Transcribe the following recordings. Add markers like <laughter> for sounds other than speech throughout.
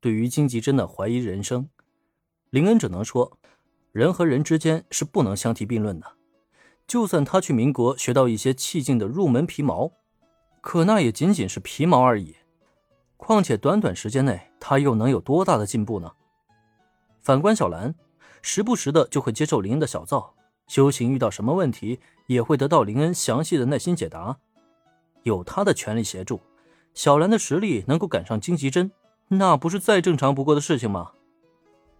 对于金吉珍的怀疑人生，林恩只能说，人和人之间是不能相提并论的。就算他去民国学到一些气劲的入门皮毛，可那也仅仅是皮毛而已。况且短短时间内，他又能有多大的进步呢？反观小兰，时不时的就会接受林恩的小灶，修行遇到什么问题，也会得到林恩详细的耐心解答。有他的全力协助，小兰的实力能够赶上金吉珍，那不是再正常不过的事情吗？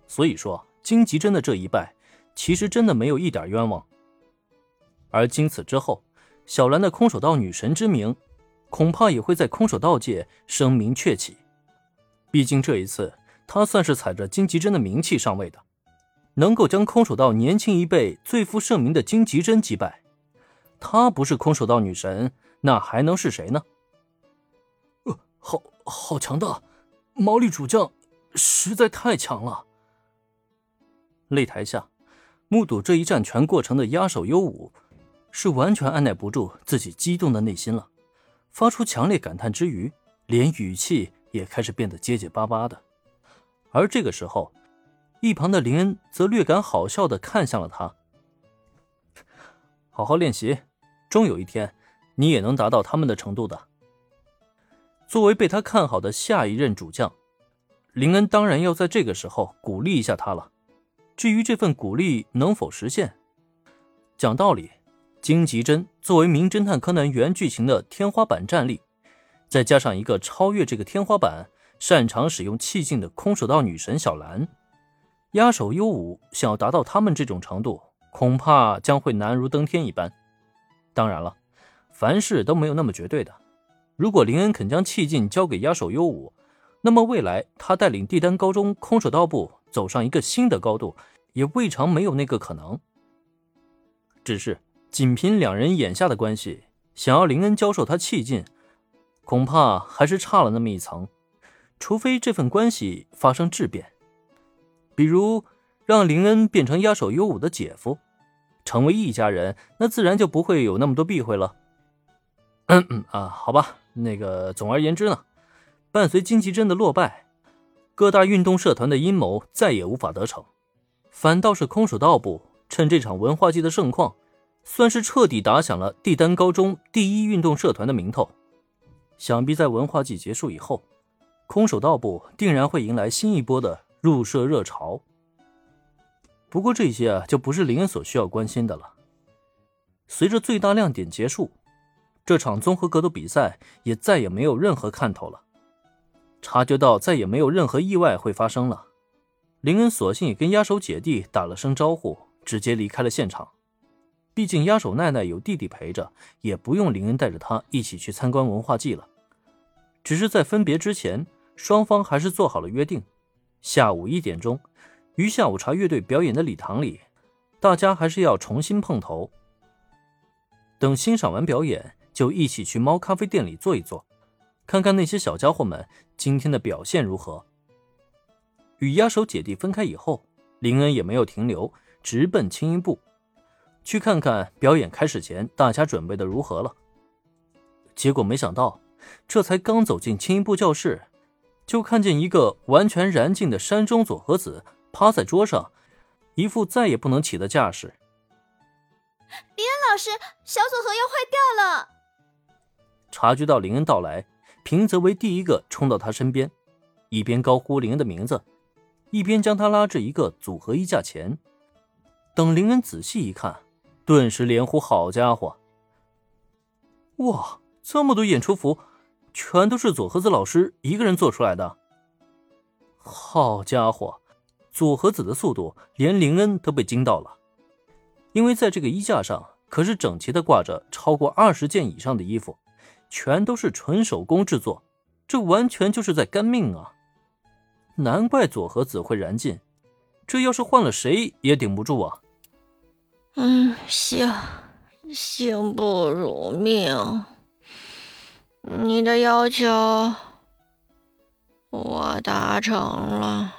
所以说，金吉珍的这一败，其实真的没有一点冤枉。而经此之后，小兰的空手道女神之名，恐怕也会在空手道界声名鹊起。毕竟这一次，她算是踩着金吉珍的名气上位的，能够将空手道年轻一辈最负盛名的金吉珍击败，她不是空手道女神。那还能是谁呢？呃，好好强大，毛利主将实在太强了。擂台下，目睹这一战全过程的压手优武，是完全按耐不住自己激动的内心了，发出强烈感叹之余，连语气也开始变得结结巴巴的。而这个时候，一旁的林恩则略感好笑的看向了他：“好好练习，终有一天。”你也能达到他们的程度的。作为被他看好的下一任主将，林恩当然要在这个时候鼓励一下他了。至于这份鼓励能否实现，讲道理，金吉珍作为《名侦探柯南》原剧情的天花板战力，再加上一个超越这个天花板、擅长使用气劲的空手道女神小兰，压手优武，想要达到他们这种程度，恐怕将会难如登天一般。当然了。凡事都没有那么绝对的。如果林恩肯将气劲交给压手优武，那么未来他带领帝丹高中空手道部走上一个新的高度，也未尝没有那个可能。只是仅凭两人眼下的关系，想要林恩教授他气劲，恐怕还是差了那么一层。除非这份关系发生质变，比如让林恩变成压手优武的姐夫，成为一家人，那自然就不会有那么多避讳了。嗯 <coughs> 嗯啊，好吧，那个，总而言之呢，伴随金吉珍的落败，各大运动社团的阴谋再也无法得逞，反倒是空手道部趁这场文化祭的盛况，算是彻底打响了帝丹高中第一运动社团的名头。想必在文化季结束以后，空手道部定然会迎来新一波的入社热潮。不过这些啊，就不是林恩所需要关心的了。随着最大亮点结束。这场综合格斗比赛也再也没有任何看头了。察觉到再也没有任何意外会发生了，林恩索性也跟压手姐弟打了声招呼，直接离开了现场。毕竟压手奈奈有弟弟陪着，也不用林恩带着他一起去参观文化祭了。只是在分别之前，双方还是做好了约定：下午一点钟，于下午茶乐队表演的礼堂里，大家还是要重新碰头。等欣赏完表演。就一起去猫咖啡店里坐一坐，看看那些小家伙们今天的表现如何。与压手姐弟分开以后，林恩也没有停留，直奔轻音部，去看看表演开始前大家准备的如何了。结果没想到，这才刚走进轻音部教室，就看见一个完全燃尽的山中佐和子趴在桌上，一副再也不能起的架势。林恩老师，小佐和要坏掉了！察觉到林恩到来，平泽为第一个冲到他身边，一边高呼林恩的名字，一边将他拉至一个组合衣架前。等林恩仔细一看，顿时连呼：“好家伙！哇，这么多演出服，全都是佐和子老师一个人做出来的！好家伙，佐和子的速度连林恩都被惊到了，因为在这个衣架上可是整齐的挂着超过二十件以上的衣服。”全都是纯手工制作，这完全就是在干命啊！难怪佐和子会燃尽，这要是换了谁也顶不住啊！嗯，行，行不如命，你的要求我达成了。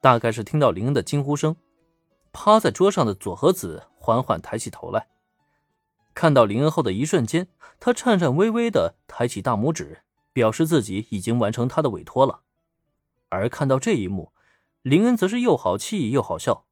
大概是听到林恩的惊呼声，趴在桌上的佐和子缓缓抬起头来。看到林恩后的一瞬间，他颤颤巍巍的抬起大拇指，表示自己已经完成他的委托了。而看到这一幕，林恩则是又好气又好笑。